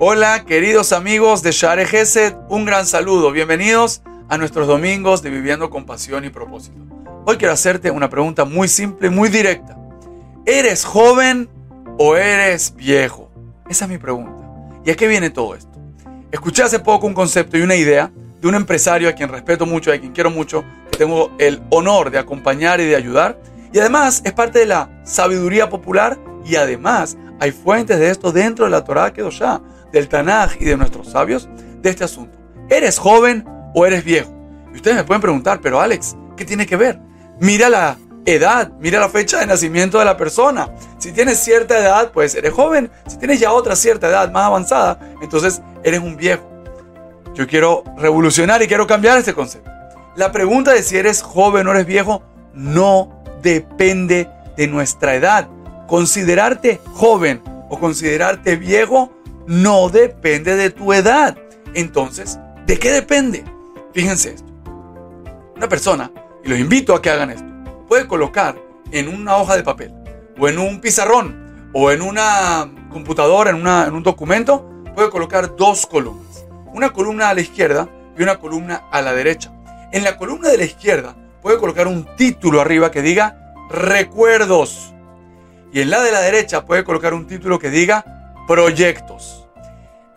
Hola, queridos amigos de Share Gesed, un gran saludo. Bienvenidos a nuestros domingos de Viviendo con Pasión y Propósito. Hoy quiero hacerte una pregunta muy simple, muy directa. ¿Eres joven o eres viejo? Esa es mi pregunta. ¿Y a qué viene todo esto? Escuché hace poco un concepto y una idea de un empresario a quien respeto mucho, a quien quiero mucho, que tengo el honor de acompañar y de ayudar. Y además es parte de la sabiduría popular y además hay fuentes de esto dentro de la Torah Kedoshá del Tanaj y de nuestros sabios de este asunto. ¿Eres joven o eres viejo? Y ustedes me pueden preguntar, pero Alex, ¿qué tiene que ver? Mira la edad, mira la fecha de nacimiento de la persona. Si tienes cierta edad, pues eres joven. Si tienes ya otra cierta edad más avanzada, entonces eres un viejo. Yo quiero revolucionar y quiero cambiar este concepto. La pregunta de si eres joven o eres viejo no depende de nuestra edad. Considerarte joven o considerarte viejo no depende de tu edad. Entonces, ¿de qué depende? Fíjense esto. Una persona, y los invito a que hagan esto, puede colocar en una hoja de papel, o en un pizarrón, o en una computadora, en, en un documento, puede colocar dos columnas. Una columna a la izquierda y una columna a la derecha. En la columna de la izquierda puede colocar un título arriba que diga recuerdos. Y en la de la derecha puede colocar un título que diga proyectos.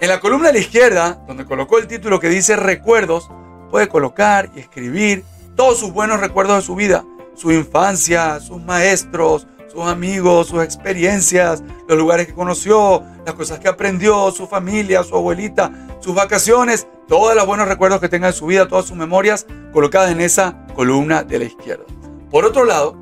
En la columna de la izquierda, donde colocó el título que dice recuerdos, puede colocar y escribir todos sus buenos recuerdos de su vida, su infancia, sus maestros, sus amigos, sus experiencias, los lugares que conoció, las cosas que aprendió, su familia, su abuelita, sus vacaciones, todos los buenos recuerdos que tenga de su vida, todas sus memorias colocadas en esa columna de la izquierda. Por otro lado,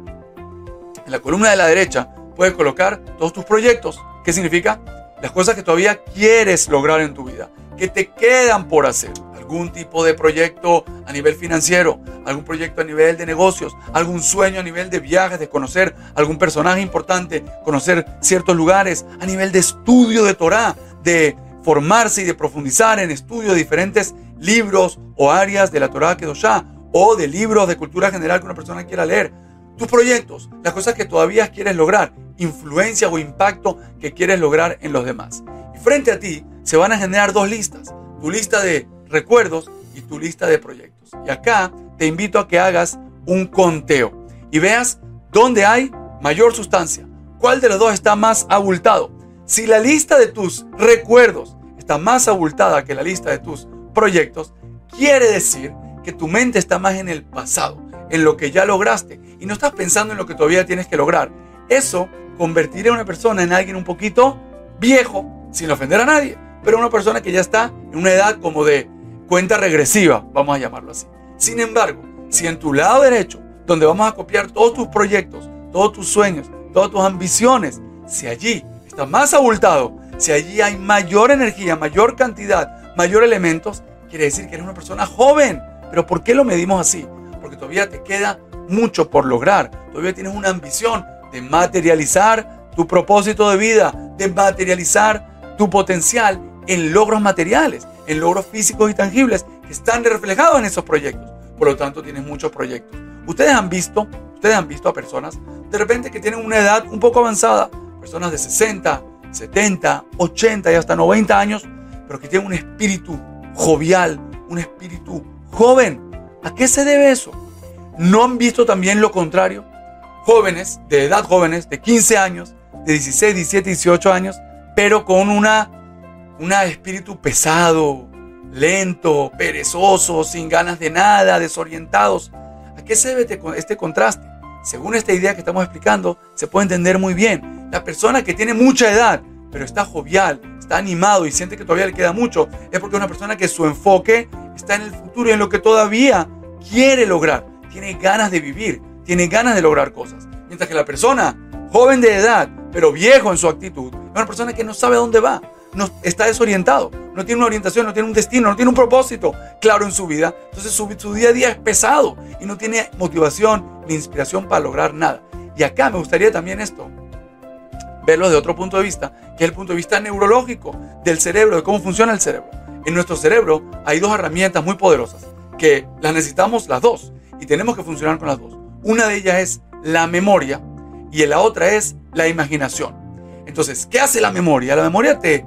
en la columna de la derecha puedes colocar todos tus proyectos. ¿Qué significa? Las cosas que todavía quieres lograr en tu vida, que te quedan por hacer. Algún tipo de proyecto a nivel financiero, algún proyecto a nivel de negocios, algún sueño a nivel de viajes, de conocer algún personaje importante, conocer ciertos lugares, a nivel de estudio de Torah, de formarse y de profundizar en estudio de diferentes libros o áreas de la Torah Kedoshá o de libros de cultura general que una persona quiera leer. Tus proyectos, las cosas que todavía quieres lograr influencia o impacto que quieres lograr en los demás. Y frente a ti se van a generar dos listas, tu lista de recuerdos y tu lista de proyectos. Y acá te invito a que hagas un conteo y veas dónde hay mayor sustancia, cuál de los dos está más abultado. Si la lista de tus recuerdos está más abultada que la lista de tus proyectos, quiere decir que tu mente está más en el pasado, en lo que ya lograste y no estás pensando en lo que todavía tienes que lograr. Eso convertiré a una persona en alguien un poquito viejo, sin ofender a nadie, pero una persona que ya está en una edad como de cuenta regresiva, vamos a llamarlo así. Sin embargo, si en tu lado derecho, donde vamos a copiar todos tus proyectos, todos tus sueños, todas tus ambiciones, si allí está más abultado, si allí hay mayor energía, mayor cantidad, mayor elementos, quiere decir que eres una persona joven. Pero ¿por qué lo medimos así? Todavía te queda mucho por lograr, todavía tienes una ambición, de materializar tu propósito de vida, de materializar tu potencial en logros materiales, en logros físicos y tangibles que están reflejados en esos proyectos. Por lo tanto, tienes muchos proyectos. Ustedes han visto, ustedes han visto a personas de repente que tienen una edad un poco avanzada, personas de 60, 70, 80 y hasta 90 años, pero que tienen un espíritu jovial, un espíritu joven. ¿A qué se debe eso? ¿No han visto también lo contrario? jóvenes, de edad jóvenes, de 15 años, de 16, 17, 18 años, pero con una, una espíritu pesado, lento, perezoso, sin ganas de nada, desorientados. ¿A qué se debe este contraste? Según esta idea que estamos explicando, se puede entender muy bien. La persona que tiene mucha edad, pero está jovial, está animado y siente que todavía le queda mucho, es porque es una persona que su enfoque está en el futuro y en lo que todavía quiere lograr. Tiene ganas de vivir, tiene ganas de lograr cosas. Mientras que la persona joven de edad, pero viejo en su actitud, es una persona que no sabe dónde va, no, está desorientado, no tiene una orientación, no tiene un destino, no tiene un propósito claro en su vida. Entonces su, su día a día es pesado y no tiene motivación ni inspiración para lograr nada. Y acá me gustaría también esto, verlo de otro punto de vista, que es el punto de vista neurológico del cerebro, de cómo funciona el cerebro. En nuestro cerebro hay dos herramientas muy poderosas que las necesitamos las dos y tenemos que funcionar con las dos. Una de ellas es la memoria y la otra es la imaginación. Entonces, ¿qué hace la memoria? La memoria te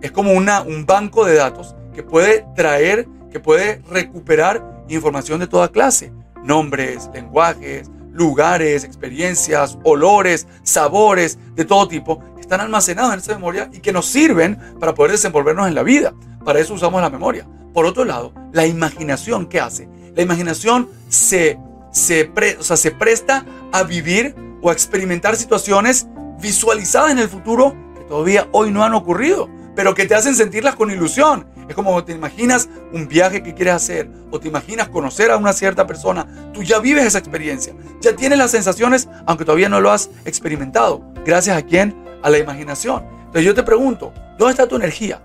es como una, un banco de datos que puede traer, que puede recuperar información de toda clase. Nombres, lenguajes, lugares, experiencias, olores, sabores de todo tipo, que están almacenados en esa memoria y que nos sirven para poder desenvolvernos en la vida. Para eso usamos la memoria. Por otro lado, la imaginación, ¿qué hace? La imaginación se, se, se presta a vivir o a experimentar situaciones visualizadas en el futuro que todavía hoy no han ocurrido, pero que te hacen sentirlas con ilusión. Es como te imaginas un viaje que quieres hacer o te imaginas conocer a una cierta persona. Tú ya vives esa experiencia, ya tienes las sensaciones, aunque todavía no lo has experimentado. Gracias a quién? A la imaginación. Entonces yo te pregunto, ¿dónde está tu energía?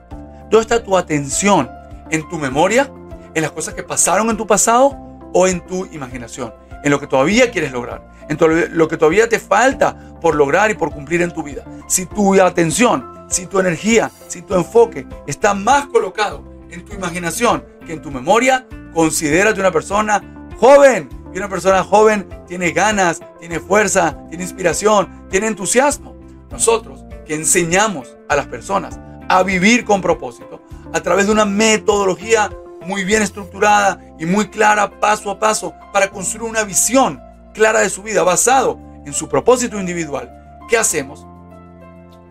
¿Dónde está tu atención? ¿En tu memoria? ¿En las cosas que pasaron en tu pasado? ¿O en tu imaginación? ¿En lo que todavía quieres lograr? ¿En lo que todavía te falta por lograr y por cumplir en tu vida? Si tu atención si tu energía, si tu enfoque está más colocado en tu imaginación que en tu memoria, considérate una persona joven. Y una persona joven tiene ganas, tiene fuerza, tiene inspiración, tiene entusiasmo. Nosotros que enseñamos a las personas a vivir con propósito a través de una metodología muy bien estructurada y muy clara paso a paso para construir una visión clara de su vida basado en su propósito individual. ¿Qué hacemos?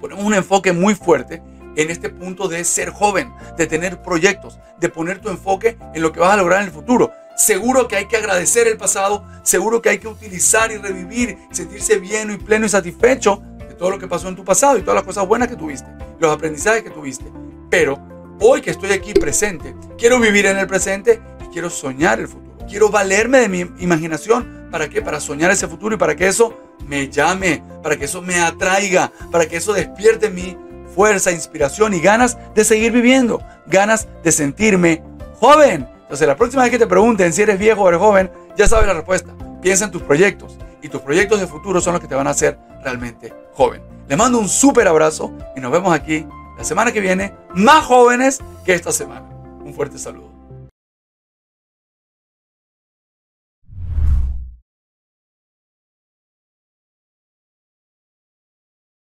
ponemos un enfoque muy fuerte en este punto de ser joven, de tener proyectos, de poner tu enfoque en lo que vas a lograr en el futuro. Seguro que hay que agradecer el pasado, seguro que hay que utilizar y revivir, sentirse bien y pleno y satisfecho de todo lo que pasó en tu pasado y todas las cosas buenas que tuviste, los aprendizajes que tuviste. Pero hoy que estoy aquí presente, quiero vivir en el presente y quiero soñar el futuro. Quiero valerme de mi imaginación. ¿Para qué? Para soñar ese futuro y para que eso me llame, para que eso me atraiga, para que eso despierte mi fuerza, inspiración y ganas de seguir viviendo, ganas de sentirme joven. Entonces, la próxima vez que te pregunten si eres viejo o eres joven, ya sabes la respuesta. Piensa en tus proyectos y tus proyectos de futuro son los que te van a hacer realmente joven. Les mando un súper abrazo y nos vemos aquí la semana que viene, más jóvenes que esta semana. Un fuerte saludo.